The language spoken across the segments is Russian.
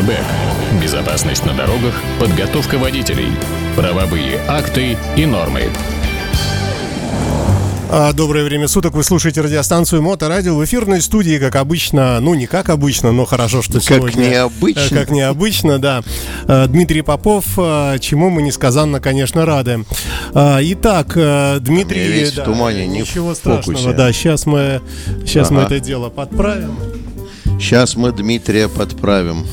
Airbag, безопасность на дорогах, подготовка водителей, правовые акты и нормы. А, доброе время суток, вы слушаете радиостанцию Моторадио в эфирной студии, как обычно, ну не как обычно, но хорошо, что как сегодня... Как необычно. Как необычно, да. А, Дмитрий Попов, а, чему мы несказанно, конечно, рады. Итак, Дмитрий... Весь да, в тумане, не Ничего в страшного, фокусе. да, сейчас мы, сейчас Ага. мы это дело подправим. Сейчас мы Дмитрия подправим.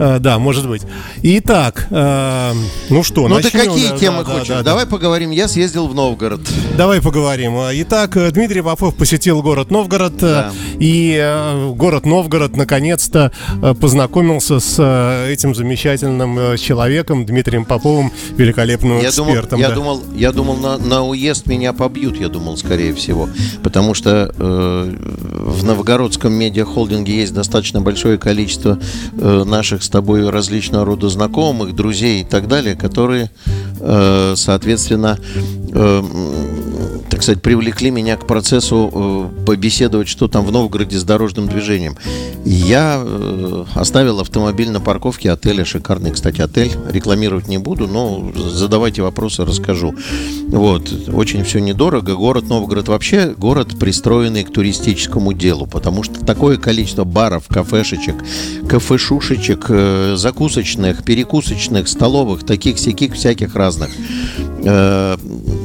А, Да, может быть. Итак, а, ну что, Ну ты начнем, какие да, темы да, хочешь? да, да. Давай поговорим. Я съездил в Новгород. Давай поговорим. Итак, э, Дмитрий Попов посетил город Новгород, э, Да. и э, город Новгород наконец-то э, познакомился с э, этим замечательным э, человеком Дмитрием Поповым, великолепным Я думал, экспертом. я да. думал, я думал на, на уезд меня побьют, я думал, скорее всего. Потому что э, в новгородском медиахолдинге есть достаточно большое количество э, наших с тобой различного рода знакомых, друзей и так далее, которые, э, соответственно, э, так сказать, привлекли меня к процессу э, побеседовать, что там в Новгороде с дорожным движением. Я э, оставил автомобиль на парковке отеля, шикарный, кстати, отель. Рекламировать не буду, но задавайте вопросы, расскажу. Вот, очень все недорого. Город Новгород вообще город, пристроенный к туристическому делу, потому что такое количество баров, кафешечек, кафешушечек, э, закусочных, перекусочных, столовых, таких всяких разных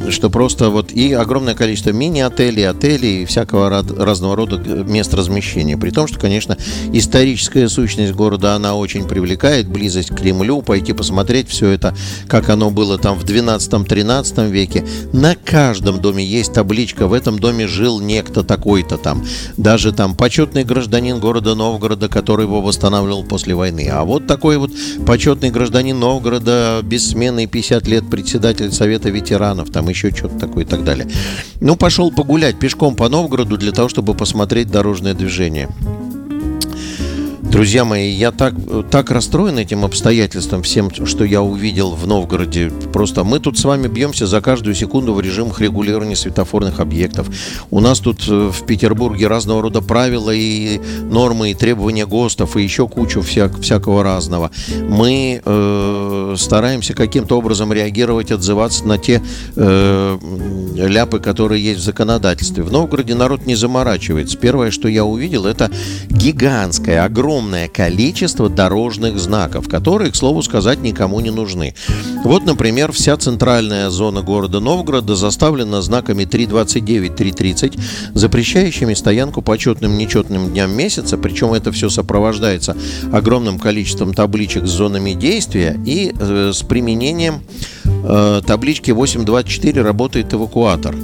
что просто вот и огромное количество мини-отелей, отелей и всякого рад- разного рода мест размещения. При том, что, конечно, историческая сущность города, она очень привлекает, близость к Кремлю, пойти посмотреть все это, как оно было там в 12-13 веке. На каждом доме есть табличка, в этом доме жил некто такой-то там. Даже там почетный гражданин города Новгорода, который его восстанавливал после войны. А вот такой вот почетный гражданин Новгорода, бессменный 50 лет председатель Совета ветеранов, там еще что-то такое и так далее. Ну, пошел погулять пешком по Новгороду для того, чтобы посмотреть дорожное движение. Друзья мои, я так, так расстроен этим обстоятельством, всем, что я увидел в Новгороде. Просто мы тут с вами бьемся за каждую секунду в режимах регулирования светофорных объектов. У нас тут э, в Петербурге разного рода правила и нормы, и требования ГОСТов, и еще кучу всяк- всякого разного. Мы э, стараемся каким-то образом реагировать, отзываться на те э, ляпы, которые есть в законодательстве. В Новгороде народ не заморачивается. Первое, что я увидел, это гигантское, огромное количество дорожных знаков, которые, к слову сказать, никому не нужны. Вот, например, вся центральная зона города Новгорода заставлена знаками 329, 330, запрещающими стоянку почетным нечетным дням месяца, причем это все сопровождается огромным количеством табличек с зонами действия и э, с применением э, таблички 824 работает эвакуатор.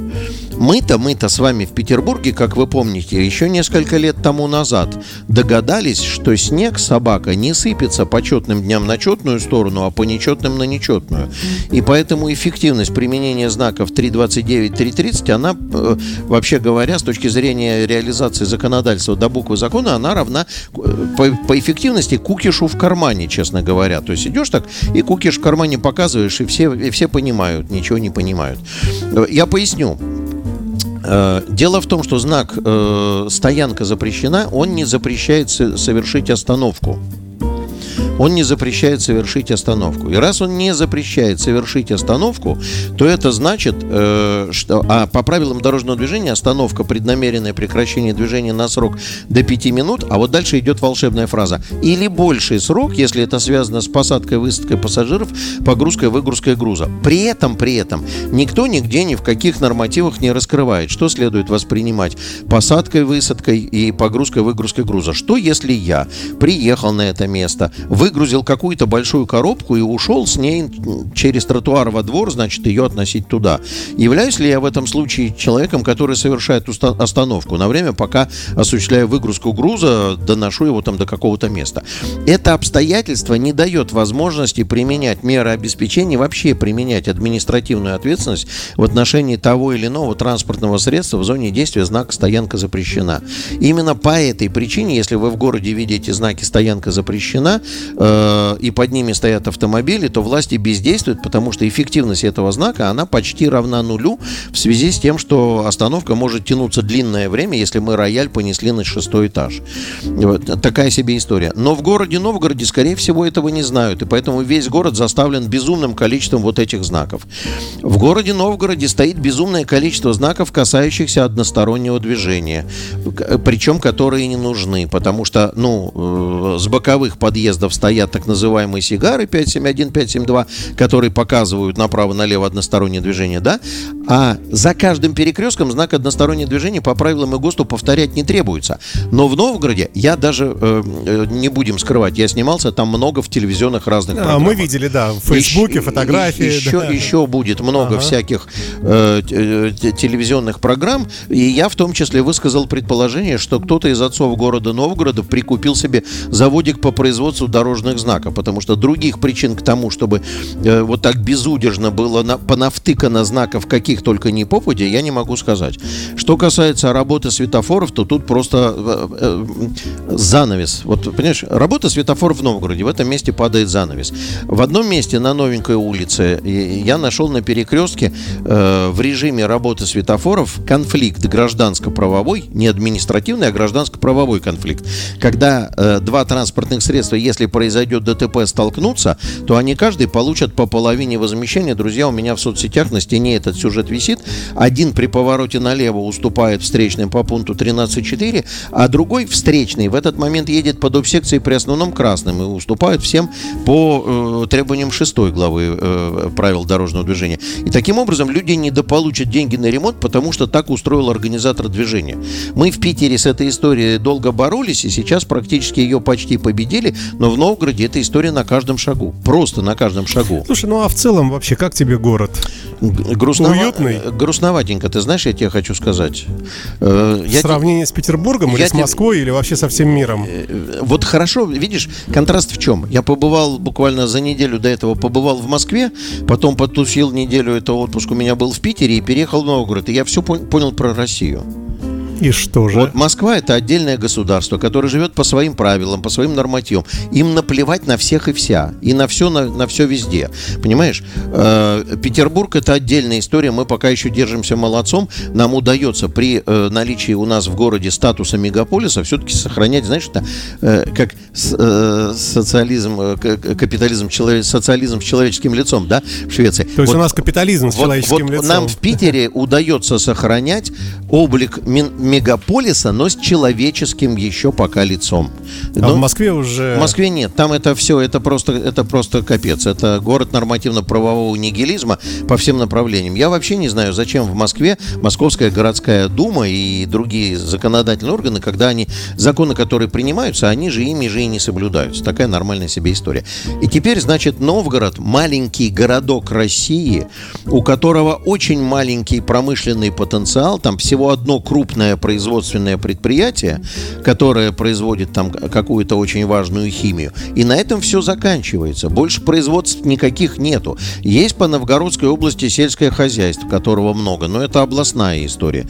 Мы-то, мы-то с вами в Петербурге, как вы помните, еще несколько лет тому назад догадались, что снег собака не сыпется по четным дням на четную сторону, а по нечетным на нечетную. И поэтому эффективность применения знаков 329, 330, она, э, вообще говоря, с точки зрения реализации законодательства до буквы закона, она равна э, по, по эффективности кукишу в кармане, честно говоря. То есть идешь так и кукиш в кармане показываешь, и все, и все понимают, ничего не понимают. Э, Я поясню. Э, Дело в том, что знак э, «стоянка запрещена», он не запрещает со- совершить остановку. Он не запрещает совершить остановку. И раз он не запрещает совершить остановку, то это значит, э, что а по правилам дорожного движения остановка преднамеренное прекращение движения на срок до 5 минут, а вот дальше идет волшебная фраза. Или больший срок, если это связано с посадкой, высадкой пассажиров, погрузкой, выгрузкой груза. При этом, при этом, никто нигде ни в каких нормативах не раскрывает, что следует воспринимать посадкой, высадкой и погрузкой, выгрузкой груза. Что если я приехал на это место, выгрузил какую-то большую коробку и ушел с ней через тротуар во двор, значит, ее относить туда. Являюсь ли я в этом случае человеком, который совершает остановку на время, пока осуществляю выгрузку груза, доношу его там до какого-то места? Это обстоятельство не дает возможности применять меры обеспечения, вообще применять административную ответственность в отношении того или иного транспортного средства в зоне действия знака «стоянка запрещена». Именно по этой причине, если вы в городе видите знаки «стоянка запрещена», э, и под ними стоят автомобили, то власти бездействуют, потому что эффективность этого знака, она почти равна нулю в связи с тем, что остановка может тянуться длинное время, если мы рояль понесли на шестой этаж. Вот, такая себе история. Но в городе Новгороде, скорее всего, этого не знают, и поэтому весь город заставлен безумным количеством вот этих знаков. В городе Новгороде стоит безумное количество знаков, касающихся одностороннего движения, причем которые не нужны, потому что, ну, э, с боковых подъездов стоят так называемые сигары 571, 572, которые показывают направо-налево одностороннее движение, да, а за каждым перекрестком знак одностороннее движение по правилам и ГОСТу повторять не требуется. Но в Новгороде, я даже, э, э не будем скрывать, я снимался там много в телевизионных разных а, Мы видели, да, в Фейсбуке, еще, фотографии. Еще, да. еще будет много ага. всяких э, э телевизионных программ, и я в том числе высказал предположение, что кто-то из отцов города Новгорода прикупил себе заводик по производству дорожных знаков, потому что других причин к тому, чтобы э, вот так безудержно было на, понавтыкано знаков каких только не попади, я не могу сказать. Что касается работы светофоров, то тут просто э, э, занавес. Вот, понимаешь, работа светофоров в Новгороде, в этом месте падает занавес. В одном месте на новенькой улице я нашел на перекрестке э, в режиме работы светофоров конфликт гражданско-правовой, не административный, а гражданско-правовой конфликт. Когда э, два транспортных средства, если произойдет ДТП, столкнутся, то они каждый получат по половине возмещения. Друзья, у меня в соцсетях на стене этот сюжет висит. Один при повороте налево уступает встречным по пункту 13.4, а другой встречный в этот момент едет по доп-секции при основном красным и уступает всем по э, требованиям 6 главы э, правил дорожного движения. И таким образом люди недополучат деньги на ремонт, потому что так устроил организатор движения. Мы в Питере с этой историей долго боролись, и сейчас практически ее почти победили, но в Новгороде эта история на каждом шагу. Просто на каждом шагу. Слушай, ну а в целом вообще как тебе город? Грустнова... Уютный? Грустноватенько, ты знаешь, я тебе хочу сказать. Э, в сравнении те... с Петербургом я или с Москвой, или вообще со всем миром? Э, вот хорошо, видишь, контраст в чем? Я побывал буквально за неделю до этого, побывал в Москве, потом потусил неделю, это отпуск у меня был в Питере и переехал в Новгород. И я все понял про Россию. И что же? Вот Москва это отдельное государство, которое живет по своим правилам, по своим нормативам. Им наплевать на всех и вся. И на все, на, на все везде. Понимаешь? Э, Петербург это отдельная история. Мы пока еще держимся молодцом. Нам удается при э, наличии у нас в городе статуса мегаполиса все-таки сохранять, знаешь, это, э, как с, э, социализм, э, капитализм, человек, социализм с человеческим лицом, да, в Швеции. То есть вот, у нас капитализм с вот, человеческим вот лицом. Нам в Питере удается сохранять облик мегаполиса, но с человеческим еще пока лицом. Но а в Москве уже... В Москве нет. Там это все, это просто, это просто капец. Это город нормативно-правового нигилизма по всем направлениям. Я вообще не знаю, зачем в Москве Московская городская дума и другие законодательные органы, когда они, законы, которые принимаются, они же ими же и не соблюдаются. Такая нормальная себе история. И теперь, значит, Новгород, маленький городок России, у которого очень маленький промышленный потенциал, там всего одно крупное производственное предприятие, которое производит там какую-то очень важную химию. И на этом все заканчивается. Больше производств никаких нету. Есть по Новгородской области сельское хозяйство, которого много, но это областная история.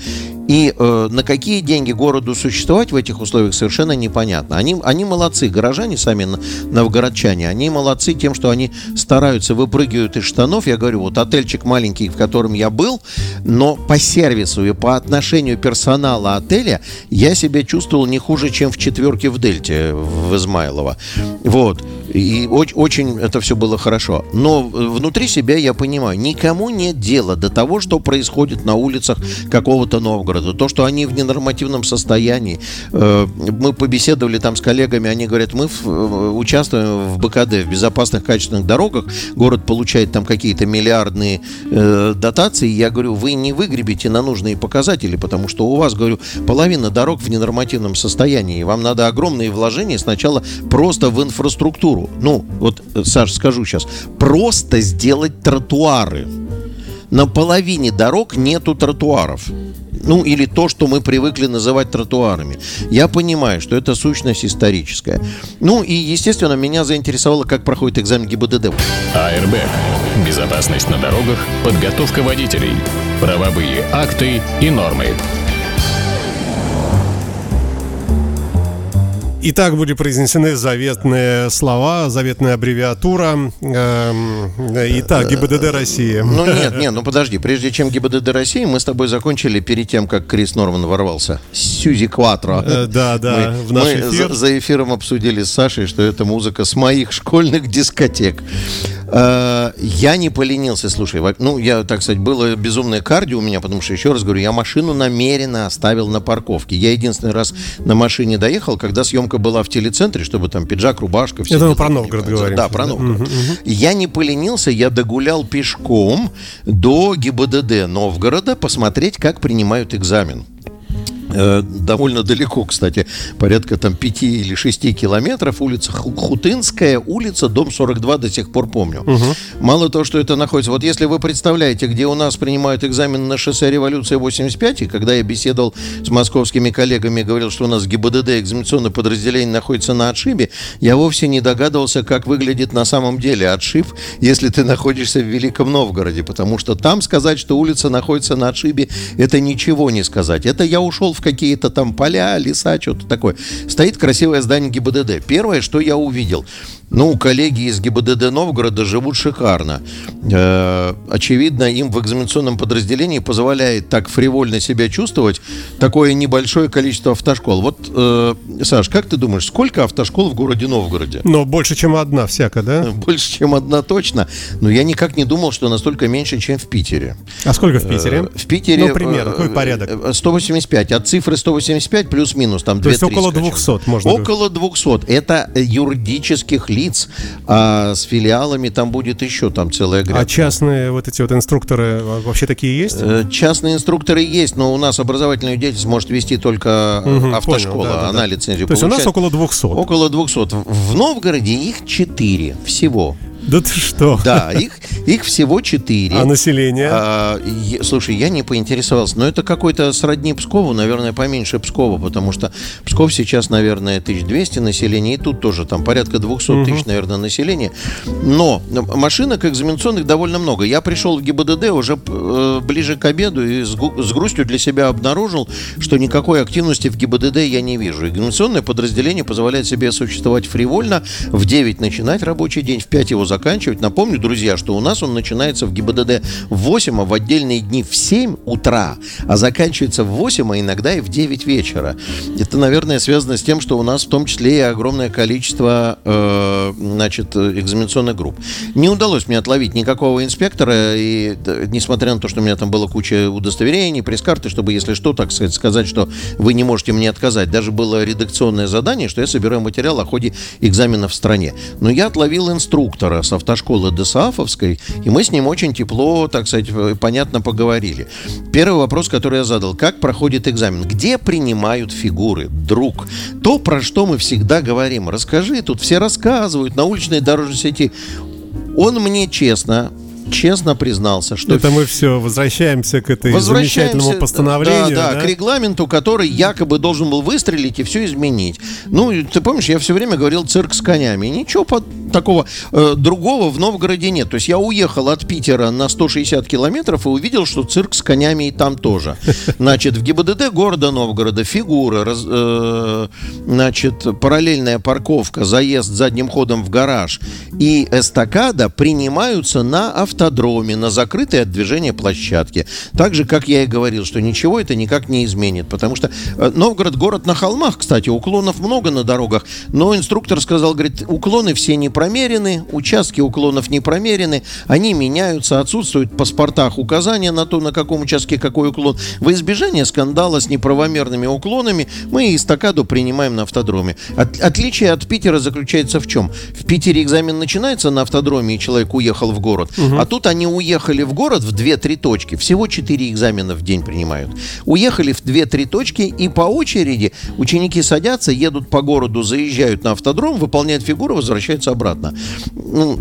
И э, на какие деньги городу существовать в этих условиях совершенно непонятно. Они, они молодцы, горожане сами новгородчане, они молодцы тем, что они стараются, выпрыгивают из штанов. Я говорю, вот отельчик маленький, в котором я был, но по сервису и по отношению персонала отеля я себя чувствовал не хуже, чем в четверке в Дельте в Измайлово. Вот. И очень это все было хорошо. Но внутри себя я понимаю, никому нет дела до того, что происходит на улицах какого-то Новгорода. То, что они в ненормативном состоянии. Э, мы побеседовали там с коллегами, они говорят, мы э, участвуем в БКД, в безопасных качественных дорогах. Город получает там какие-то миллиардные э, дотации. Я говорю, вы не выгребите на нужные показатели, потому что у вас, говорю, половина дорог в ненормативном состоянии. Вам надо огромные вложения сначала просто в инфраструктуру тротуару. Ну, вот, Саш, скажу сейчас. Просто сделать тротуары. На половине дорог нету тротуаров. Ну, или то, что мы привыкли называть тротуарами. Я понимаю, что это сущность историческая. Ну, и, естественно, меня заинтересовало, как проходит экзамен ГИБДД. АРБ. Безопасность на дорогах, подготовка водителей, правовые акты и нормы. Итак, были произнесены заветные слова, заветная аббревиатура. Эм, итак, ГИБДД России. Ну нет, нет, ну подожди. Прежде чем ГИБДД России, мы с тобой закончили перед тем, как Крис Норман ворвался. Сьюзи Кватро. Э, да, да, мы, в наш мы эфир. За, за эфиром обсудили с Сашей, что это музыка с моих школьных дискотек. Э, я не поленился, слушай. Ну, я, так сказать, было безумное кардио у меня, потому что, еще раз говорю, я машину намеренно оставил на парковке. Я единственный раз на машине доехал, когда съемка была в телецентре, чтобы там пиджак, рубашка, все. Это мы про Новгород говорим. Да, про Новгород. Угу, угу. Я не поленился, я догулял пешком до ГИБДД Новгорода посмотреть, как принимают экзамен. Э, довольно далеко, кстати, порядка там 5 или 6 километров, улица Хутынская, улица, дом 42 до сих пор помню. Угу. Мало того, что это находится, вот если вы представляете, где у нас принимают экзамен на шоссе революции 85, и когда я беседовал с московскими коллегами, говорил, что у нас ГИБДД, экзаменационное подразделение, находится на отшибе, я вовсе не догадывался, как выглядит на самом деле отшиб, если ты находишься в Великом Новгороде, потому что там сказать, что улица находится на отшибе, это ничего не сказать. Это я ушел в какие-то там поля, леса, что-то такое. Стоит красивое здание ГИБДД. Первое, что я увидел, ну, коллеги из ГИБДД Новгорода живут шикарно. Э, очевидно, им в экзаменационном подразделении позволяет так фривольно себя чувствовать такое небольшое количество автошкол. Вот, э, Саш, как ты думаешь, сколько автошкол в городе Новгороде? Ну, больше, чем одна всяко, да? Больше, чем одна точно. Но я никак не думал, что настолько меньше, чем в Питере. А сколько в Питере? Э, в Питере... Ну, примерно, какой порядок? 185. От цифры 185 плюс-минус, там 2 То есть около 200, можно Около 200. Это юридических лиц лиц, а с филиалами там будет еще там целая грядка. А частные вот эти вот инструкторы вообще такие есть? Э, частные инструкторы есть, но у нас образовательную деятельность может вести только угу, автошкола, понял, да, да, она да. лицензию То получает. есть у нас около 200? Около 200. В Новгороде их 4 всего. Да ты что? Да, их, их всего четыре. А население? А, я, слушай, я не поинтересовался, но это какой-то сродни Пскову, наверное, поменьше Пскова, потому что Псков сейчас, наверное, 1200 населения, и тут тоже там порядка 200 угу. тысяч, наверное, населения. Но машинок экзаменационных довольно много. Я пришел в ГИБДД уже э, ближе к обеду и с, с грустью для себя обнаружил, что никакой активности в ГИБДД я не вижу. Экзаменационное подразделение позволяет себе существовать фривольно, в 9 начинать рабочий день, в 5 его заканчивать. Напомню, друзья, что у нас он начинается в ГИБДД в 8, а в отдельные дни в 7 утра, а заканчивается в 8, а иногда и в 9 вечера. Это, наверное, связано с тем, что у нас в том числе и огромное количество э, значит, экзаменационных групп. Не удалось мне отловить никакого инспектора, и несмотря на то, что у меня там была куча удостоверений, пресс-карты, чтобы, если что, так сказать, сказать, что вы не можете мне отказать. Даже было редакционное задание, что я собираю материал о ходе экзамена в стране. Но я отловил инструктора, с автошколы Десаафовской, и мы с ним очень тепло, так сказать, понятно поговорили. Первый вопрос, который я задал, как проходит экзамен? Где принимают фигуры? Друг, то, про что мы всегда говорим, расскажи, тут все рассказывают, на уличной дорожной сети. Он мне честно честно признался, что... Это мы все возвращаемся к этой замечательному постановлению. Да, да, да, к регламенту, который якобы должен был выстрелить и все изменить. Ну, ты помнишь, я все время говорил цирк с конями. Ничего под такого э, другого в Новгороде нет. То есть я уехал от Питера на 160 километров и увидел, что цирк с конями и там тоже. Значит, в ГИБДД города Новгорода фигура, раз, э, значит, параллельная парковка, заезд задним ходом в гараж и эстакада принимаются на автодроме, на закрытой от движения площадке. Так же, как я и говорил, что ничего это никак не изменит, потому что э, Новгород город на холмах, кстати, уклонов много на дорогах, но инструктор сказал, говорит, уклоны все не промерены, участки уклонов не промерены, они меняются, отсутствуют в паспортах указания на то, на каком участке какой уклон. В избежание скандала с неправомерными уклонами мы эстакаду принимаем на автодроме. От, отличие от Питера заключается в чем? В Питере экзамен начинается на автодроме, и человек уехал в город, угу. А тут они уехали в город в 2-3 точки. Всего 4 экзамена в день принимают. Уехали в 2-3 точки, и по очереди ученики садятся, едут по городу, заезжают на автодром, выполняют фигуру, возвращаются обратно. Ну,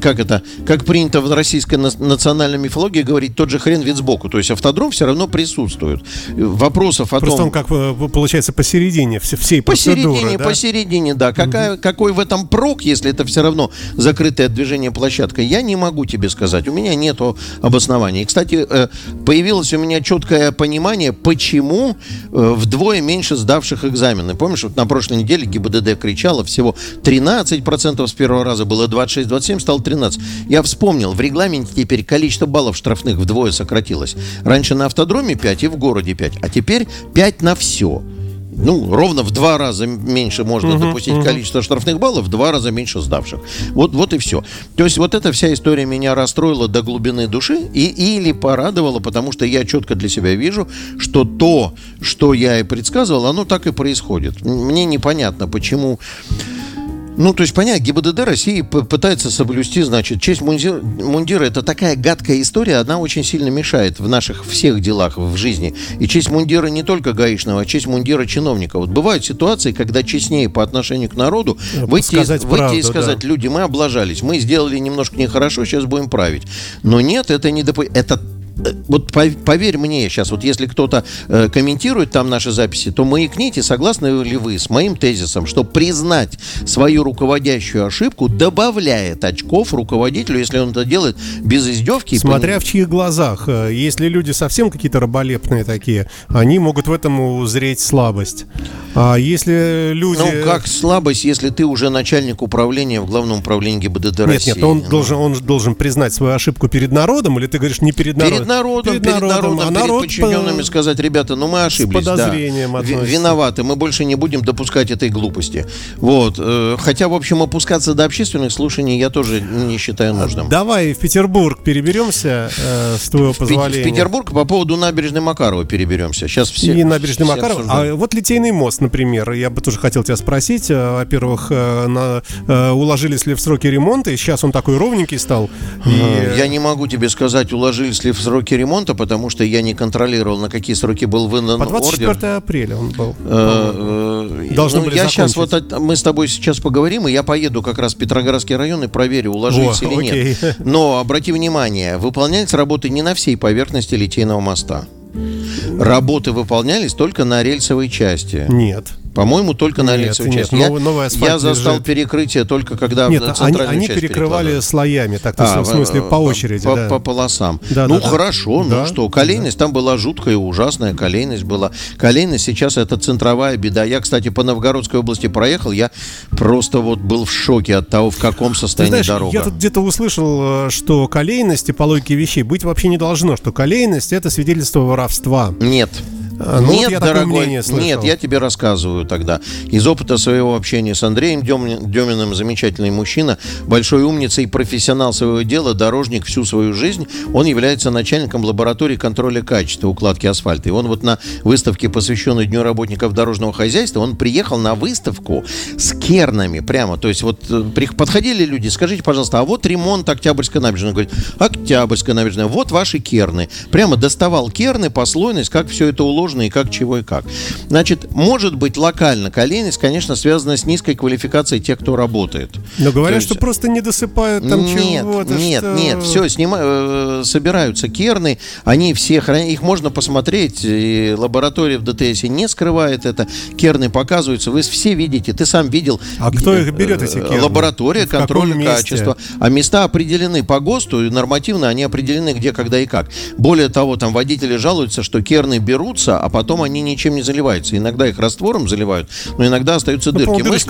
как это, как принято в российской национальной мифологии говорить, тот же хрен вид сбоку. То есть автодром все равно присутствует. Вопросов о Просто том... он как э, получается посередине всей посередине, процедуры, да? Посередине, да. Какая, угу. Какой в этом прок, если это все равно закрытое движение площадка, я не могу тебе сказать, у меня нету обоснований. Кстати, э, появилось у меня четкое понимание, почему э, вдвое меньше сдавших экзамены. Помнишь, вот на прошлой неделе ГИБДД кричала, всего 13% с первого раза было 26-27, стало 13. Я вспомнил, в регламенте теперь количество баллов штрафных вдвое сократилось. Раньше на автодроме 5 и в городе 5, а теперь 5 на все ну, ровно в два раза меньше можно uh-huh, допустить uh-huh. количество штрафных баллов, в два раза меньше сдавших. Вот, вот и все. То есть вот эта вся история меня расстроила до глубины души и, или порадовала, потому что я четко для себя вижу, что то, что я и предсказывал, оно так и происходит. Мне непонятно, почему ну, то есть, понятно, ГИБДД России пытается соблюсти, значит, честь мундира, мундира. Это такая гадкая история, она очень сильно мешает в наших всех делах в жизни. И честь мундира не только гаишного, а честь мундира чиновника. Вот бывают ситуации, когда честнее по отношению к народу выйти, сказать выйти правду, и сказать, да. люди, мы облажались, мы сделали немножко нехорошо, сейчас будем править. Но нет, это не доп... это Э, вот поверь мне сейчас, вот если кто-то э, комментирует там наши записи, то маякните, согласны ли вы с моим тезисом, что признать свою руководящую ошибку добавляет очков руководителю, если он это делает без издевки. Смотря в чьих глазах. Э, если люди совсем какие-то раболепные такие, они могут в этом узреть слабость. А если люди... Ну, как слабость, если ты уже начальник управления в главном управлении ГИБДД России? Нет, нет, он, ну. должен, он должен признать свою ошибку перед народом, или ты говоришь не перед народом? Перед народом, перед, перед народом, народом а перед народ подчиненными по... сказать, ребята, ну мы ошиблись. С подозрением да, Виноваты, мы больше не будем допускать этой глупости. Вот. Э, хотя, в общем, опускаться до общественных слушаний я тоже не считаю нужным. Давай в Петербург переберемся, э, с твоего позволения. В Петербург по поводу набережной Макарова переберемся. Сейчас все... И набережной Макарова. А вот Литейный мост, например, я бы тоже хотел тебя спросить. Э, во-первых, э, на, уложились ли в сроки ремонта? И сейчас он такой ровненький стал. И... Я не могу тебе сказать, уложились ли в сроки ремонта, потому что я не контролировал, на какие сроки был выдан По 24 ордер. апреля он был. Должны ну, были я сейчас вот мы с тобой сейчас поговорим, и я поеду как раз в Петроградский район и проверю, уложились или окей. нет. Но обрати внимание, выполняются работы не на всей поверхности Литейного моста. Работы выполнялись только на рельсовой части. Нет. По-моему, только на нет, части. Нет, новый я, я застал лежит. перекрытие только когда нет, в центральную они, они часть перекрывали слоями, так а, в смысле по очереди. По, да. по полосам. Да, ну да, хорошо, да. ну что, колейность да. там была жуткая, ужасная колейность была. Колейность сейчас это центровая беда. Я, кстати, по Новгородской области проехал, я просто вот был в шоке от того, в каком состоянии знаешь, дорога. Я тут где-то услышал, э, что колейности по логике вещей быть вообще не должно, что колейность это свидетельство воровства. Нет. А, ну, нет, вот дорогой, нет, я тебе рассказываю тогда. Из опыта своего общения с Андреем Деминым, замечательный мужчина, большой умница и профессионал своего дела, дорожник всю свою жизнь. Он является начальником лаборатории контроля качества укладки асфальта. И он вот на выставке, посвященной Дню работников дорожного хозяйства, он приехал на выставку с кернами прямо. То есть вот э, подходили люди, скажите, пожалуйста, а вот ремонт Октябрьской набережной. Он говорит, Октябрьская набережная, вот ваши керны. Прямо доставал керны, послойность, как все это уложено сложно и как, чего и как. Значит, может быть локально колейность, конечно, связана с низкой квалификацией тех, кто работает. Но говорят, есть... что просто не досыпают там нет, чего-то. Нет, что... нет, все, снимают, э, собираются керны, они все хранят, их можно посмотреть, и лаборатория в ДТС не скрывает это, керны показываются, вы все видите, ты сам видел. А кто их берет, эти керны? Лаборатория контроля качества. А места определены по ГОСТу, и нормативно они определены где, когда и как. Более того, там водители жалуются, что керны берутся, а потом они ничем не заливаются. Иногда их раствором заливают, но иногда остаются ну, дырки. Мы, мы, с,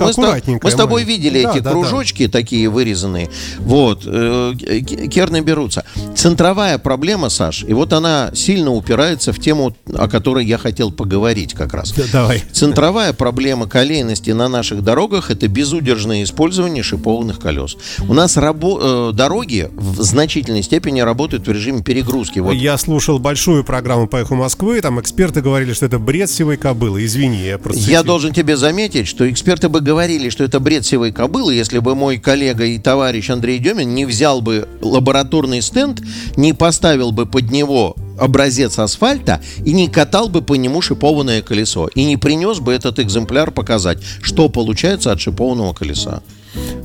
мы с тобой видели да, эти да, кружочки да. такие вырезанные. Вот. Э, керны берутся. Центровая проблема, Саш, и вот она сильно упирается в тему, о которой я хотел поговорить как раз. Давай. Центровая проблема колейности на наших дорогах – это безудержное использование шипованных колес. У нас рабо- э, дороги в значительной степени работают в режиме перегрузки. Вот. Я слушал большую программу по эху Москвы, там эксперты говорили, что это бред сивой кобылы. Извини, я просто... Я должен тебе заметить, что эксперты бы говорили, что это бред сивой кобылы, если бы мой коллега и товарищ Андрей Демин не взял бы лабораторный стенд, не поставил бы под него образец асфальта и не катал бы по нему шипованное колесо. И не принес бы этот экземпляр показать, что получается от шипованного колеса.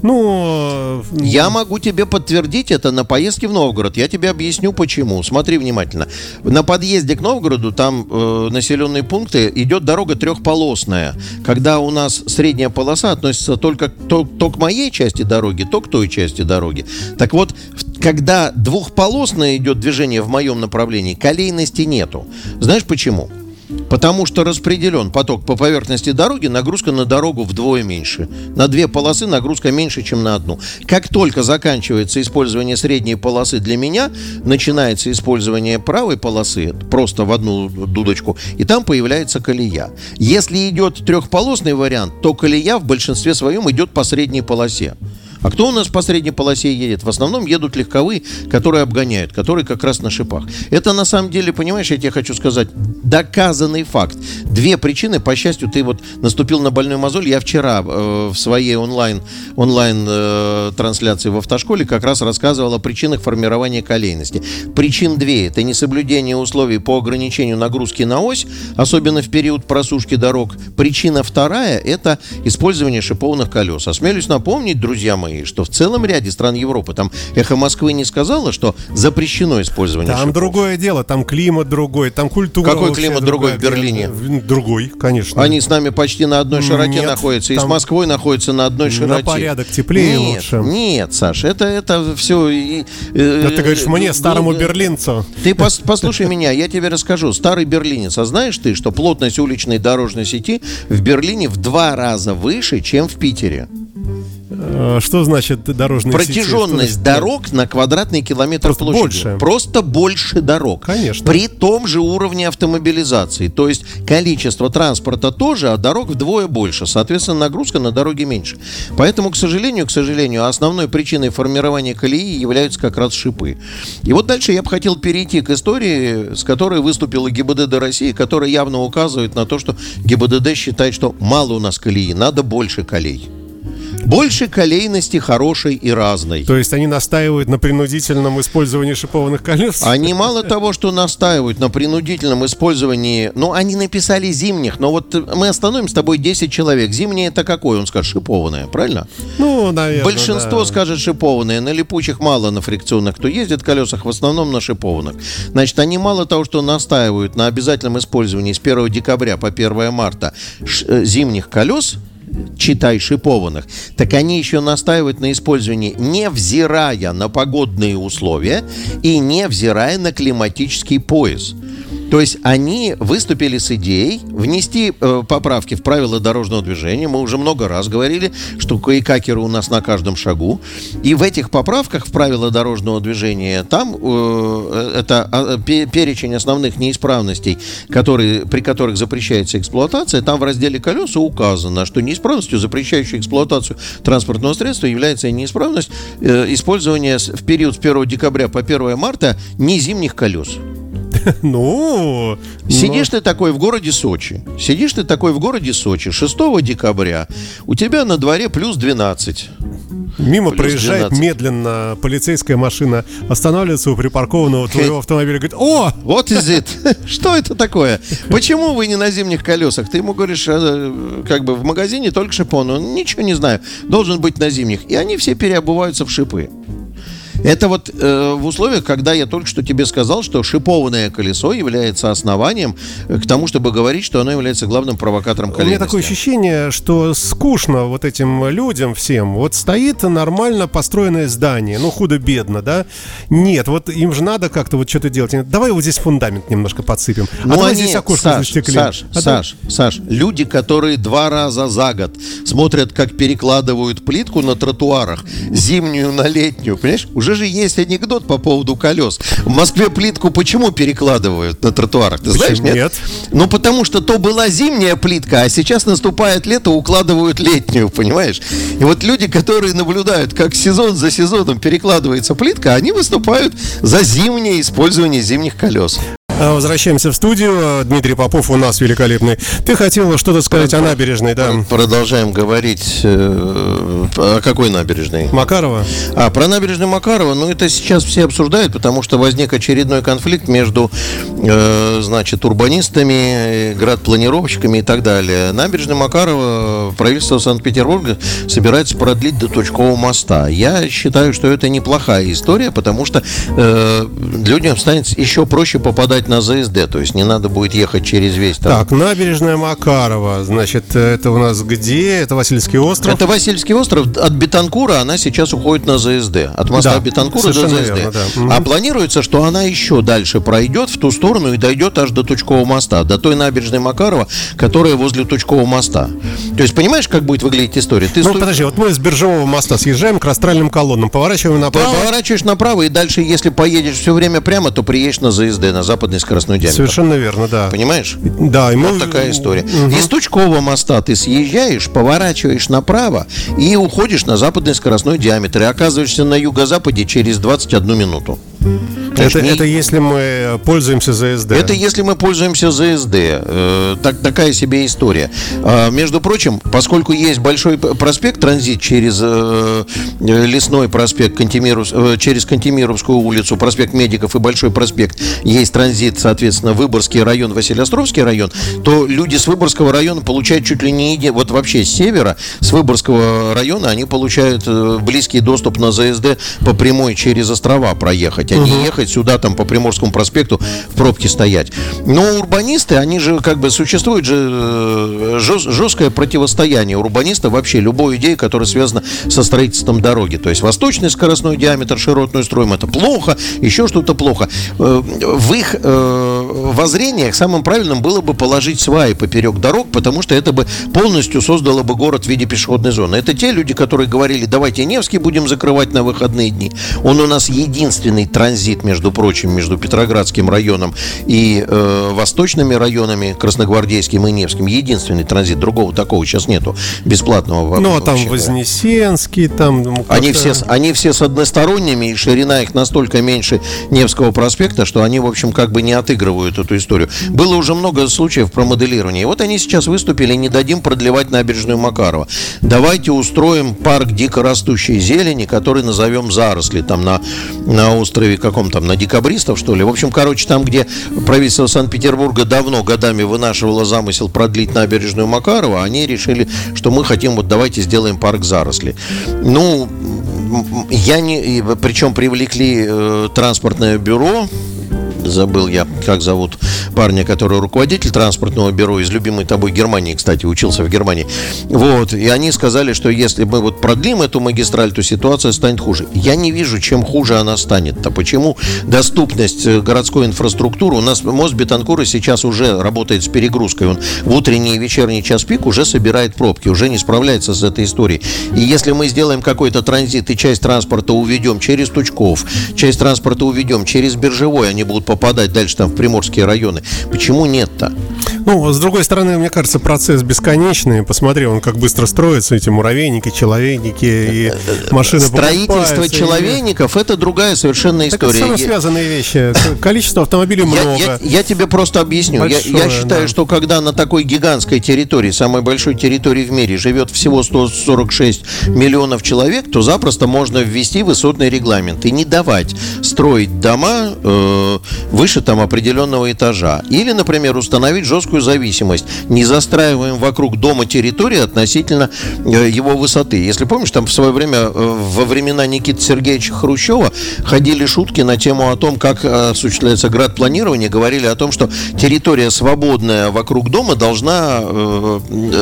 Ну, Я могу тебе подтвердить это на поездке в Новгород. Я тебе объясню почему. Смотри внимательно. На подъезде к Новгороду, там э, населенные пункты, идет дорога трехполосная. Когда у нас средняя полоса относится только то, то к моей части дороги, то к той части дороги. Так вот, когда двухполосное идет движение в моем направлении, колейности нету. Знаешь почему? Потому что распределен поток по поверхности дороги, нагрузка на дорогу вдвое меньше. На две полосы нагрузка меньше, чем на одну. Как только заканчивается использование средней полосы для меня, начинается использование правой полосы, просто в одну дудочку, и там появляется колея. Если идет трехполосный вариант, то колея в большинстве своем идет по средней полосе. А кто у нас по средней полосе едет? В основном едут легковые, которые обгоняют, которые как раз на шипах. Это на самом деле, понимаешь, я тебе хочу сказать, доказанный факт. Две причины, по счастью, ты вот наступил на больной мозоль. Я вчера э, в своей онлайн, онлайн э, трансляции в автошколе как раз рассказывал о причинах формирования колейности. Причин две. Это несоблюдение условий по ограничению нагрузки на ось, особенно в период просушки дорог. Причина вторая – это использование шипованных колес. Осмелюсь напомнить, друзья мои, что в целом ряде стран Европы, там «Эхо Москвы» не сказала, что запрещено использование там шипов. другое дело, там климат другой, там культура. Какой климат другой в. Берлине? Другой, конечно. Они с нами почти на одной широте Нет, находятся, и с Москвой находятся на одной на широте. порядок теплее и нет, лучше. Нет, Саш, это, это все... э, Да ты говоришь мне, старому берлинцу. Ты пос- послушай меня, я тебе расскажу. Старый берлинец, а знаешь ты, что плотность уличной дорожной сети в Берлине в два раза выше, чем в Питере? Э, Что значит дорожные сети? Протяженность Что- дорог на квадратный километр Просто площади. больше. Просто больше дорог. Конечно. При том же уровне автомобилизации. То есть количество транспорта тоже, а дорог вдвое больше. Соответственно, нагрузка на дороге меньше. Поэтому, к сожалению, к сожалению, основной причиной формирования колеи являются как раз шипы. И вот дальше я бы хотел перейти к истории, с которой выступила ГИБДД России, которая явно указывает на то, что ГИБДД считает, что мало у нас колеи, надо больше колей. Больше колейности хорошей и разной. То есть они настаивают на принудительном использовании шипованных колес? Они мало того, что настаивают на принудительном использовании, ну, они написали зимних, но вот мы остановим с тобой 10 человек. Зимнее это какое? Он скажет, шипованное, правильно? Ну, наверное, Большинство да. скажет шипованные. На липучих мало, на фрикционных. Кто ездит в колесах, в основном на шипованных. Значит, они мало того, что настаивают на обязательном использовании с 1 декабря по 1 марта э, зимних колес, читай шипованных, так они еще настаивают на использовании, невзирая на погодные условия и невзирая на климатический пояс. То есть они выступили с идеей внести э, поправки в правила дорожного движения. Мы уже много раз говорили, что кайкакеры у нас на каждом шагу. И в этих поправках в правила дорожного движения там э, это пе- перечень основных неисправностей, которые, при которых запрещается эксплуатация. Там в разделе колеса указано, что неисправностью, запрещающей эксплуатацию транспортного средства, является неисправность э, использования в период с 1 декабря по 1 марта не зимних колес. Ну, Сидишь ты такой в городе Сочи. Сидишь ты такой в городе Сочи 6 декабря. У тебя на дворе плюс 12. ну, мимо плюс проезжает 12. медленно полицейская машина, останавливается у припаркованного твоего автомобиля, говорит, о, Вот is it. Что это такое? Почему вы не на зимних колесах? Ты ему говоришь, э, как бы в магазине только шипон. Он ничего не знаю. Должен быть на зимних. И они все переобуваются в шипы. Это вот э, в условиях, когда я только что тебе сказал, что шипованное колесо является основанием э, к тому, чтобы говорить, что оно является главным провокатором У меня такое ощущение, что скучно вот этим людям всем. Вот стоит нормально построенное здание, ну худо-бедно, да? Нет, вот им же надо как-то вот что-то делать. Давай вот здесь фундамент немножко подсыпем. А Ну, давай они, здесь окошко Саш, застеклим. Саш, А Саш, Саш, люди, которые два раза за год смотрят, как перекладывают плитку на тротуарах, зимнюю на летнюю, понимаешь? Уже же есть анекдот по поводу колес. В Москве плитку почему перекладывают на тротуарах? Ты знаешь, нет? нет? Ну, потому что то была зимняя плитка, а сейчас наступает лето, укладывают летнюю, понимаешь? И вот люди, которые наблюдают, как сезон за сезоном перекладывается плитка, они выступают за зимнее использование зимних колес. А, Возвращаемся в студию. Дмитрий Попов у нас великолепный. Ты хотел что-то сказать о набережной, да? Продолжаем говорить э, о какой набережной? Макарова? А, про набережную Макарова, ну, это сейчас все обсуждают, потому что возник очередной конфликт между, э, значит, урбанистами, градпланировщиками и так далее. Набережная Макарова правительство Санкт-Петербурга собирается продлить до Точкового моста. Я считаю, что это неплохая история, потому что э, людям станет еще проще попадать на ЗСД, то есть не надо будет ехать через весь там. Так, набережная Макарова. Значит, это у нас где? Это Васильский остров? Это Васильский остров. От Бетанкура она сейчас уходит на ЗСД. От моста Да, Бетанкура до ЗСД. верно, да. А планируется, что она еще дальше пройдет в ту сторону и дойдет аж до Тучкового моста, до той набережной Макарова, которая возле Тучкового моста. То есть, понимаешь, как будет выглядеть история? Ты Ну, сто- подожди, вот мы с Биржевого моста съезжаем к растральным колоннам, поворачиваем направо. Поворачиваешь направо, и дальше, если поедешь все время прямо, то приедешь на ЗСД, на западный скоростной диаметр. Совершенно верно, да. Понимаешь? Да, и мы... Вот такая история. Из Тучкового моста ты съезжаешь, поворачиваешь направо и уходишь на западный скоростной диаметр и оказываешься на юго-западе через 21 минуту. Это, не- это если мы пользуемся ЗСД. это если мы пользуемся ЗСД. Э, так, такая себе история. А, между прочим, поскольку есть большой проспект, транзит через э, э, Лесной проспект, Кантемиров- э, через Кантемировскую улицу, проспект Медиков и Большой проспект, есть транзит, соответственно, Выборгский район, Василиостровский район, то люди с Выборгского района получают чуть ли не... еди- Вот вообще с севера, с Выборгского района, они получают э, близкий доступ на ЗСД по прямой через острова проехать, а не ехать сюда там по Приморскому проспекту в пробке стоять. Но урбанисты, они же как бы существует же э, жест- жесткое противостояние урбаниста вообще любой идеи, которая связана со строительством дороги. То есть восточный скоростной диаметр широтную строим, это плохо, еще что-то плохо. Э, В их э, воззрениях самым правильным было бы положить сваи поперек дорог, потому что это бы полностью создало бы город в виде пешеходной зоны. Это те люди, которые говорили, давайте Невский будем закрывать на выходные дни. Он у нас единственный транзит, между прочим, между Петроградским районом и э, восточными районами, Красногвардейским и Невским. Единственный транзит. Другого такого сейчас нету. Бесплатного Ну, а там вообще. Вознесенский, там... ну, Они все, они все с односторонними, и ширина их настолько меньше Невского проспекта, что они, в общем, как бы не отыгрывают эту историю. Было уже много случаев про моделирование. И вот они сейчас выступили, не дадим продлевать набережную Макарова. Давайте устроим парк дикорастущей зелени, который назовем заросли, там на, на острове каком там, на декабристов, что ли. В общем, короче, там, где правительство Санкт-Петербурга давно годами вынашивало замысел продлить набережную Макарова, они решили, что мы хотим, вот давайте сделаем парк заросли. Ну, я не... и Причем привлекли э, транспортное бюро, забыл я, как зовут парня, который руководитель транспортного бюро из любимой тобой Германии, кстати, учился в Германии. Вот, и они сказали, что если мы вот продлим эту магистраль, то ситуация станет хуже. Я не вижу, чем хуже она станет. А почему доступность э, городской инфраструктуры? У нас мост Бетанкура сейчас уже работает с перегрузкой. Он в утренний и вечерний час пик уже собирает пробки, уже не справляется с этой историей. И если мы сделаем какой-то транзит и часть транспорта уведем через Тучков, часть транспорта уведем через Биржевой, они будут попадать дальше там в приморские районы. Почему нет-то? Ну, с другой стороны, мне кажется, процесс бесконечный. Посмотри, он как быстро строится, эти муравейники, человейники и машины Строительство покупаются, и- человейников это другая совершенно Так это история. Взаимосвязанные вещи. Количество автомобилей много. я- я тебе просто объясню. Я- считаю, да. что когда на такой гигантской территории, самой большой территории в мире, живет всего 146 миллионов человек, то запросто можно ввести высотный регламент и не давать строить дома э, выше там определенного этажа. Или, например, установить жесткую зависимость. Не застраиваем вокруг дома территории относительно э, его высоты. Если помнишь, там в свое время, э, во времена Никиты Сергеевича Хрущева, ходили шутки на тему о том, как э, осуществляется градпланирование. Говорили о том, что территория свободная вокруг дома должна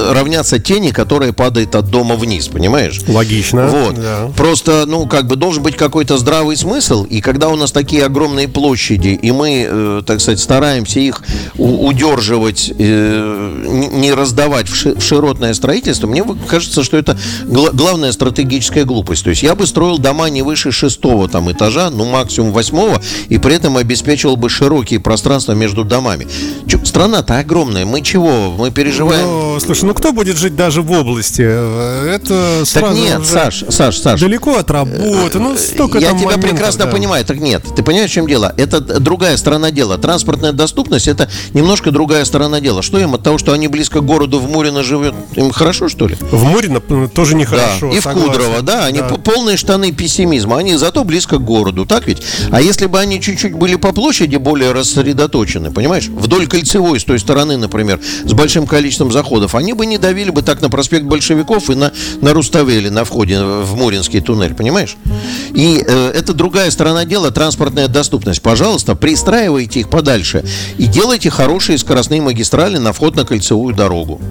равняться тени, которая падает от дома вниз, понимаешь? Логично. Вот. да. Просто, ну, как бы должен быть какой-то здравый смысл. И когда у нас такие огромные площади, и мы, э, так сказать, стараемся их удерживать, э, не раздавать в, ши- в широтное строительство, мне кажется, что это гла- главная стратегическая глупость. То есть я бы строил дома не выше шестого там этажа, ну, максимум восьмого, и при этом обеспечивал бы широкие пространства между домами. Страна-то огромная. Мы чего? Мы переживаем... Ну, слушай, ну кто будет жить даже в области? Э, Это так сразу нет, же Саш, Саш, Саш. далеко от работы. Ну, столько Я тебя моментов, прекрасно да. понимаю. Так нет, ты понимаешь, в чем дело? Это другая сторона дела. Транспортная доступность это немножко другая сторона дела. Что им от того, что они близко к городу в Мурино живет, им хорошо, что ли? В Мурино тоже нехорошо. Да. И в Кудрово, да, они да. полные штаны пессимизма, они зато близко к городу, так ведь? А если бы они чуть-чуть были по площади более рассредоточены, понимаешь? Вдоль кольцевой, с той стороны, например, с большим количеством заходов, они бы не давили бы так на проспект большевиков и на, на Руставели, на входе в Муринский туннель, понимаешь? И э, это другая сторона дела, транспортная доступность. Пожалуйста, пристраивайте их подальше и делайте хорошие скоростные магистрали на вход на кольцевую дорогу.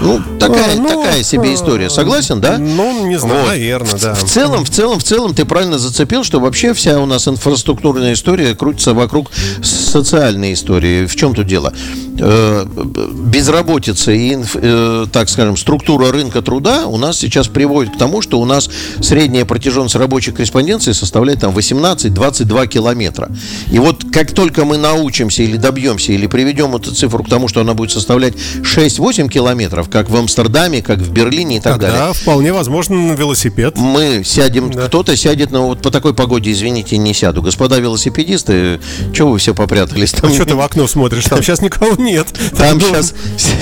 Ну, такая, а, ну, такая себе история. Согласен, да? Ну, не знаю, вот. наверное, да. В, в целом, в целом, в целом, ты правильно зацепил, что вообще вся у нас инфраструктурная история крутится вокруг социальной истории. В чем тут дело? Э, безработица и, э, так скажем, структура рынка труда у нас сейчас приводит к тому, что у нас средняя протяженность рабочей корреспонденции составляет там 18-22 километра. И вот как только мы научимся или добьемся, или приведем эту цифру к тому, что она будет составлять 6-8 километров, как в Амстердаме, как в Берлине и так Тогда далее. вполне возможно на велосипед. Мы сядем, да. кто-то сядет, но вот по такой погоде, извините, не сяду. Господа велосипедисты, чего вы все попрятались? Там... А что ты в окно смотришь? Там сейчас никого нет. Там сейчас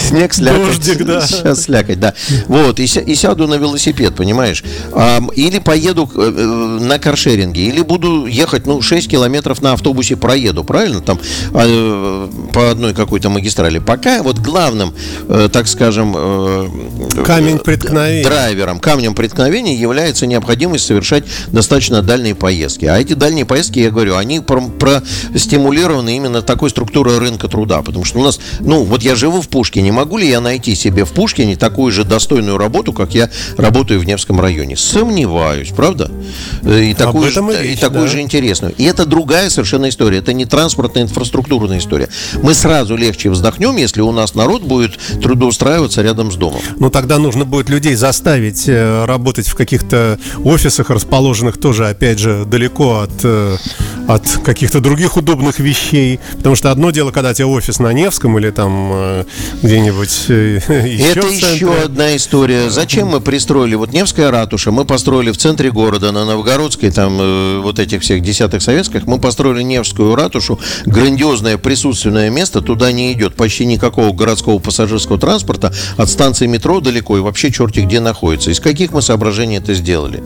снег слякоть. Дождик, да. Сейчас слякоть, да. Вот, и, и сяду на велосипед, понимаешь? А, или поеду э, э, на каршеринге, или буду ехать, ну, 6 километров на автобусе проеду, правильно? Там а, по одной какой-то магистрали. Пока вот главным, э, так скажем... Э, Камень преткновения. Драйвером, камнем преткновения является необходимость совершать достаточно дальние поездки. А эти дальние поездки, я говорю, они простимулированы именно такой структурой рынка труда. Потому что у нас нас, ну, вот я живу в Пушкине, могу ли я найти себе в Пушкине такую же достойную работу, как я работаю в Невском районе? Сомневаюсь, правда? Э, и такую, же, и, речь, и такую да. же интересную. И это другая совершенно история. Это не транспортная, инфраструктурная история. Мы сразу легче вздохнем, если у нас народ будет трудоустраиваться рядом с домом. Ну, тогда нужно будет людей заставить э, работать в каких-то офисах, расположенных тоже, опять же, далеко от, э, от каких-то других удобных вещей. Потому что одно дело, когда тебе офис на Невском, или там э, где-нибудь э, еще Это еще одна история. Зачем мы пристроили? Вот Невская ратуша мы построили в центре города, на Новгородской, там э, вот этих всех десятых советских, мы построили Невскую ратушу, грандиозное присутственное место, туда не идет почти никакого городского пассажирского транспорта, от станции метро далеко и вообще черти где находится. Из каких мы соображений это сделали?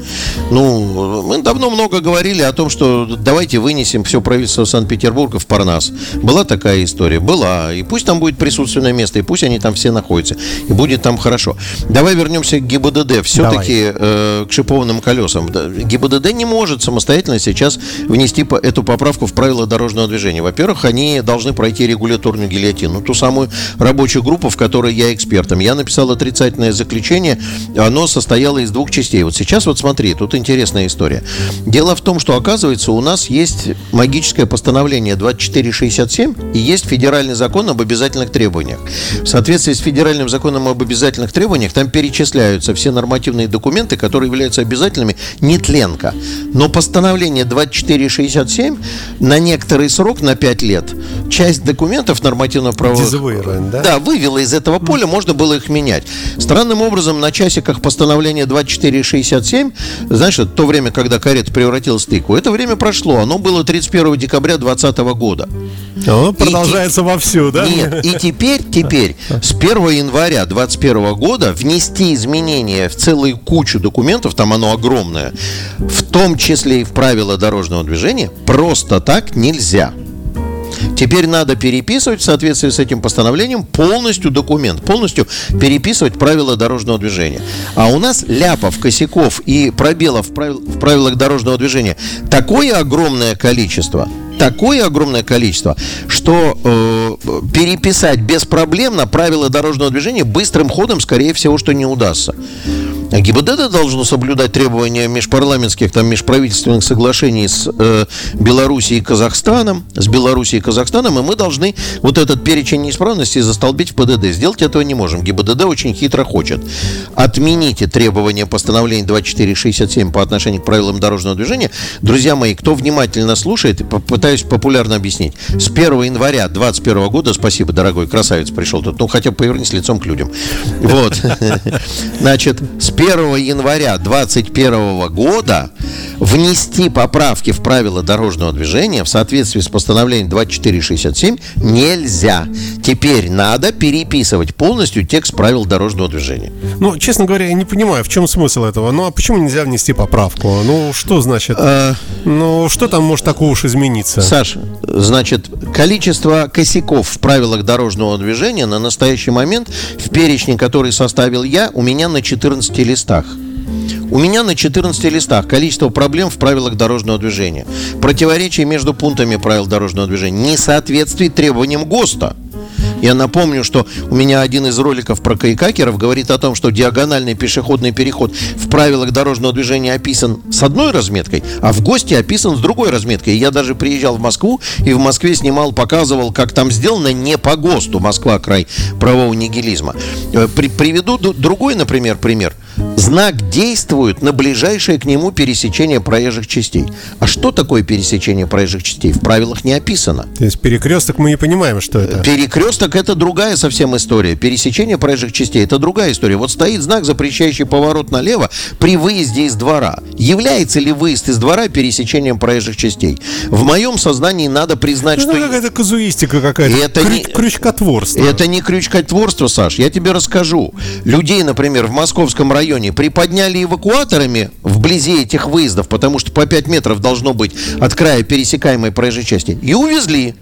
Ну, мы давно много говорили о том, что давайте вынесем все правительство Санкт-Петербурга в Парнас. Была такая история? Была. И пусть там будет присутственное место, и пусть они там все находятся, и будет там хорошо. Давай вернемся к ГИБДД. Все-таки э, к шипованным колесам. ГИБДД не может самостоятельно сейчас внести по, эту поправку в правила дорожного движения. Во-первых, они должны пройти регуляторную гильотину, ту самую рабочую группу, в которой я экспертом. Я написал отрицательное заключение, оно состояло из двух частей. Вот сейчас вот смотри, тут интересная история. Дело в том, что оказывается у нас есть магическое постановление 2467 и есть федеральный закон об об обязательных требованиях. В соответствии с федеральным законом об обязательных требованиях там перечисляются все нормативные документы, которые являются обязательными нетленка. Но постановление 2467 на некоторый срок, на 5 лет, часть документов нормативного права да? да, вывела из этого поля, можно было их менять. Странным образом, на часиках постановления 2467, знаешь, то время, когда карета превратилась в тыкву, это время прошло. Оно было 31 декабря 2020 года. Оно продолжается и, вовсю, да? Нет, и теперь, теперь, с 1 января 2021 года внести изменения в целую кучу документов, там оно огромное, в том числе и в правила дорожного движения, просто так нельзя. Теперь надо переписывать в соответствии с этим постановлением полностью документ, полностью переписывать правила дорожного движения. А у нас ляпов, косяков и пробелов в, правил, в правилах дорожного движения такое огромное количество, такое огромное количество, что э, переписать беспроблемно правила дорожного движения быстрым ходом, скорее всего, что не удастся. ГИБДД должно соблюдать требования межпарламентских, там, межправительственных соглашений с э, Белоруссией и Казахстаном, с Белоруссией и Казахстаном, и мы должны вот этот перечень неисправностей застолбить в ПДД. Сделать этого не можем. ГИБДД очень хитро хочет. Отмените требования постановления 2467 по отношению к правилам дорожного движения. Друзья мои, кто внимательно слушает, попытаюсь популярно объяснить. С 1 января 2021 года, спасибо, дорогой красавец пришел тут, ну хотя бы повернись лицом к людям. Вот. Значит, с 1 января 2021 года внести поправки в правила дорожного движения в соответствии с постановлением 2467 нельзя. Теперь надо переписывать полностью текст правил дорожного движения. Ну, честно говоря, я не понимаю, в чем смысл этого. Ну, а почему нельзя внести поправку? Ну, что значит? Э, Ну, что там может такого уж измениться? Саш, значит, количество косяков в правилах дорожного движения на настоящий момент в перечне, который составил я, у меня на 14 листах. У меня на 14 листах количество проблем в правилах дорожного движения. Противоречие между пунктами правил дорожного движения. Несоответствие требованиям ГОСТа. Я напомню, что у меня один из роликов про кайкакеров говорит о том, что диагональный пешеходный переход в правилах дорожного движения описан с одной разметкой, а в ГОСТе описан с другой разметкой. Я даже приезжал в Москву и в Москве снимал, показывал, как там сделано не по ГОСТу. Москва край правового нигилизма. Э, при- приведу ду- другой, например, пример. Знак действует на ближайшее к нему пересечение проезжих частей. А что такое пересечение проезжих частей? В правилах не описано. То есть перекресток мы не понимаем, что это. Перекресток это другая совсем история. Пересечение проезжих частей это другая история. Вот стоит знак, запрещающий поворот налево при выезде из двора. Является ли выезд из двора пересечением проезжих частей? В моем сознании надо признать, Ну, что... какая-то казуистика какая-то. Это Крю- не- Крючкотворство. Это не крючкотворство, Саш. Я тебе расскажу. Людей, например, в московском районе приподняли эвакуаторами вблизи этих выездов, потому что по 5 метров должно быть от края пересекаемой проезжей части, и увезли.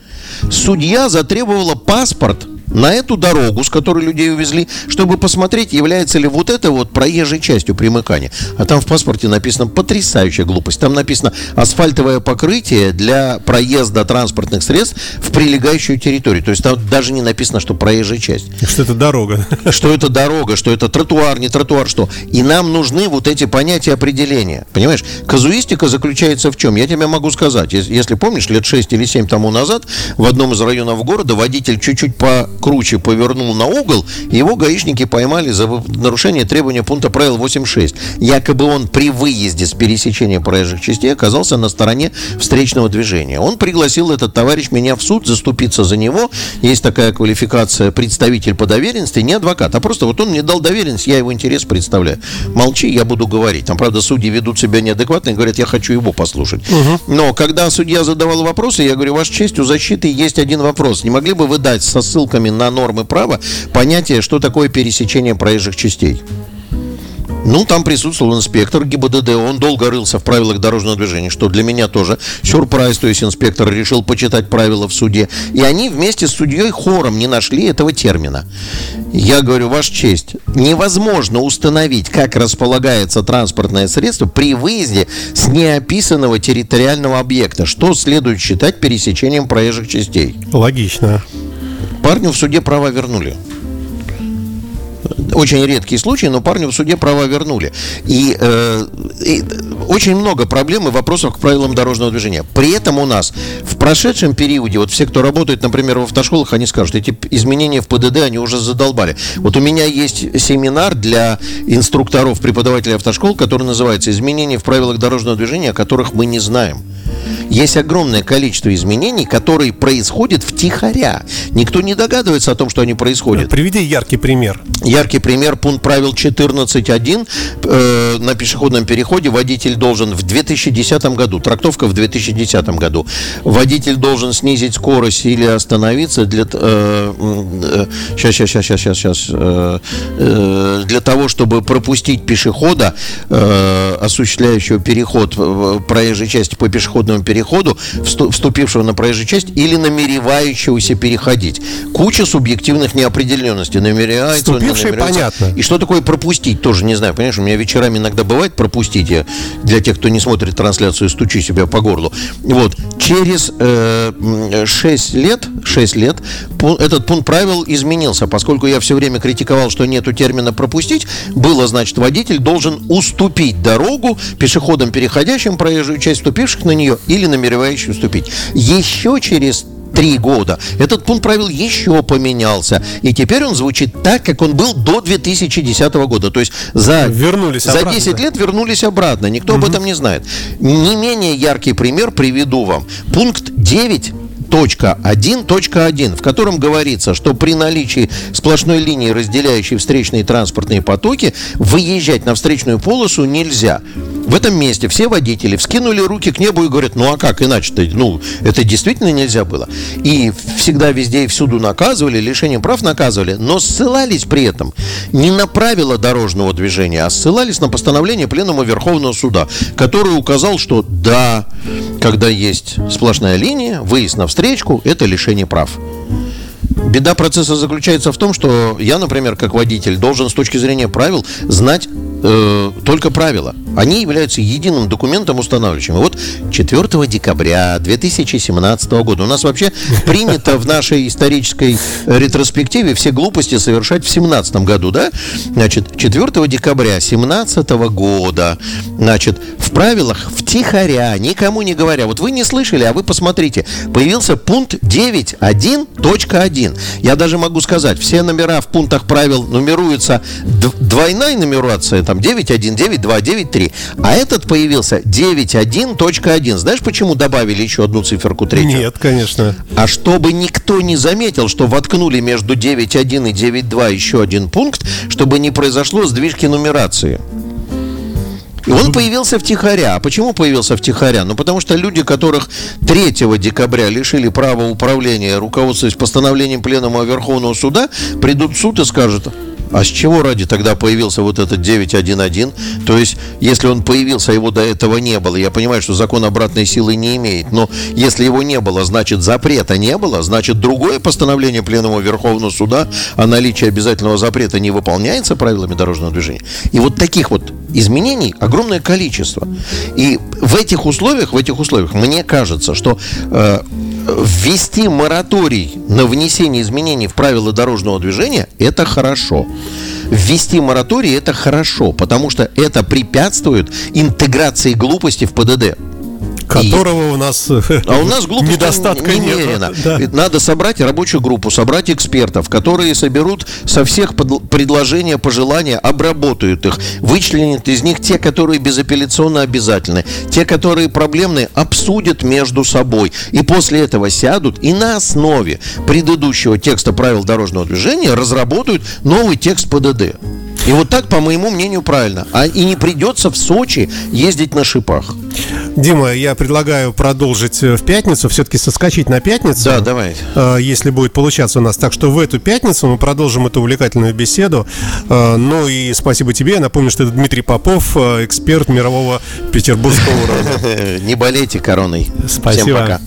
Судья затребовала паспорт на эту дорогу, с которой людей увезли, чтобы посмотреть, является ли вот это вот проезжей частью примыкания. А там в паспорте написано потрясающая глупость. Там написано асфальтовое покрытие для проезда транспортных средств в прилегающую территорию. То есть там даже не написано, что проезжая часть. Что это дорога. Что это дорога, что это тротуар, не тротуар, что. И нам нужны вот эти понятия определения. Понимаешь? Казуистика заключается в чем? Я тебе могу сказать. Ес- Если помнишь, лет 6 или 7 тому назад в одном из районов города водитель чуть-чуть покруче повернул на угол, его гаишники поймали за нарушение требования пункта правил 8.6. Якобы он при выезде с пересечения проезжих частей оказался на стороне встречного движения. Он пригласил этот товарищ меня в суд заступиться за него. Есть такая квалификация представитель по доверенности, не адвокат, а просто вот он мне дал доверенность, я его интерес представляю. Молчи, я буду говорить. Там, правда, судьи ведут себя неадекватно и говорят, я хочу его послушать. Но когда судья задавал вопросы, я говорю, Ваша честь, у защиты есть один вопрос. Не могли бы вы дать со ссылками на нормы права понятие, что такое пересечение проезжих частей? Ну, там присутствовал инспектор ГИБДД, он долго рылся в правилах дорожного движения, что для меня тоже сюрприз, то есть инспектор решил почитать правила в суде. И они вместе с судьей хором не нашли этого термина. Я говорю, Ваша честь, невозможно установить, как располагается транспортное средство при выезде с неописанного территориального объекта. Что следует считать пересечением проезжих частей? Логично. Парню в суде права вернули. Очень редкий случай, но парню в суде права вернули. И, э, и очень много проблем и вопросов к правилам дорожного движения. При этом у нас в прошедшем периоде, вот все, кто работает, например, в автошколах, они скажут, эти изменения в ПДД, они уже задолбали. Вот у меня есть семинар для инструкторов, преподавателей автошкол, который называется «Изменения в правилах дорожного движения, о которых мы не знаем». Есть огромное количество изменений, которые происходят втихаря. Никто не догадывается о том, что они происходят. Приведи яркий пример. Яркий пример, пункт правил 14.1 э, на пешеходном переходе водитель должен в 2010 году, трактовка в 2010 году, водитель должен снизить скорость или остановиться для, э, э, сейчас, сейчас, сейчас, сейчас, сейчас, э, э, для того, чтобы пропустить пешехода, э, осуществляющего переход в- проезжей части по пешеходному переходу, всту- вступившего на проезжую часть или намеревающегося переходить. Куча субъективных неопределенностей. Намеревается, намеревается. понятно. И что такое пропустить, тоже не знаю. Понимаешь, у меня вечерами иногда бывает пропустить. Я для тех, кто не смотрит трансляцию, стучу себя по горлу. Вот. Через э, м, 6 лет, 6 лет этот пункт правил изменился. Поскольку я все время критиковал, что нету термина пропустить, было, значит, водитель должен уступить дорогу пешеходам, переходящим проезжую часть, вступивших на нее или намеревающим вступить. Еще через три года. Этот пункт правил еще поменялся. И теперь он звучит так, как он был до 2010 года. То есть за, Вернулись за обратно. 10 лет вернулись обратно. Никто об этом не знает. Не менее яркий пример приведу вам. Пункт 9 1.1.1, в котором говорится, что при наличии сплошной линии, разделяющей встречные транспортные потоки, выезжать на встречную полосу нельзя. В этом месте все водители вскинули руки к небу и говорят, ну а как иначе-то? Ну, это действительно нельзя было. И всегда, везде и всюду наказывали, лишением прав наказывали, но ссылались при этом не на правила дорожного движения, а ссылались на постановление Пленума Верховного Суда, который указал, что да, когда есть сплошная линия, выезд на встречку – это лишение прав. Беда процесса заключается в том, что я, например, как водитель, должен с точки зрения правил знать э, только правила. Они являются единым документом устанавливающим. Вот 4 декабря 2017 года у нас вообще принято в нашей исторической ретроспективе все глупости совершать в 17 году, да? Значит, 4 декабря 2017 года, значит, в правилах втихаря, никому не говоря, вот вы не слышали, а вы посмотрите, появился пункт 9.1.1. Я даже могу сказать, все номера в пунктах правил нумеруются двойная нумерация, там 9.1, 9.2, 9.3. А этот появился 9.1.1. Знаешь, почему добавили еще одну циферку третью? Нет, конечно. А чтобы никто не заметил, что воткнули между 9.1 и 9.2 еще один пункт, чтобы не произошло сдвижки нумерации. И он появился втихаря. А почему появился втихаря? Ну, потому что люди, которых 3 декабря лишили права управления, руководствуясь постановлением Пленума Верховного Суда, придут в суд и скажут, а с чего ради тогда появился вот этот 911? То есть, если он появился, а его до этого не было. Я понимаю, что закон обратной силы не имеет. Но если его не было, значит запрета не было. Значит, другое постановление Пленума Верховного Суда о наличии обязательного запрета не выполняется правилами дорожного движения. И вот таких вот изменений огромное количество. И в этих условиях, в этих условиях, мне кажется, что э, ввести мораторий на внесение изменений в правила дорожного движения – это хорошо. Ввести мораторий – это хорошо, потому что это препятствует интеграции глупости в ПДД которого и... у нас а у нас недостатка немерено. Да. Надо собрать рабочую группу, собрать экспертов, которые соберут со всех под... предложения, пожелания, обработают их, вычленят из них те, которые безапелляционно обязательны, те, которые проблемные, обсудят между собой. И после этого сядут и на основе предыдущего текста правил дорожного движения разработают новый текст ПДД. И вот так, по моему мнению, правильно. А и не придется в Сочи ездить на шипах. Дима, я предлагаю продолжить э, в пятницу, все-таки соскочить на пятницу. Да, давай. Э, если будет получаться у нас. Так что в эту пятницу мы продолжим эту увлекательную беседу. Э, ну и спасибо тебе. Я напомню, что это Дмитрий Попов, эксперт мирового петербургского уровня. Не болейте короной. Спасибо. Всем пока.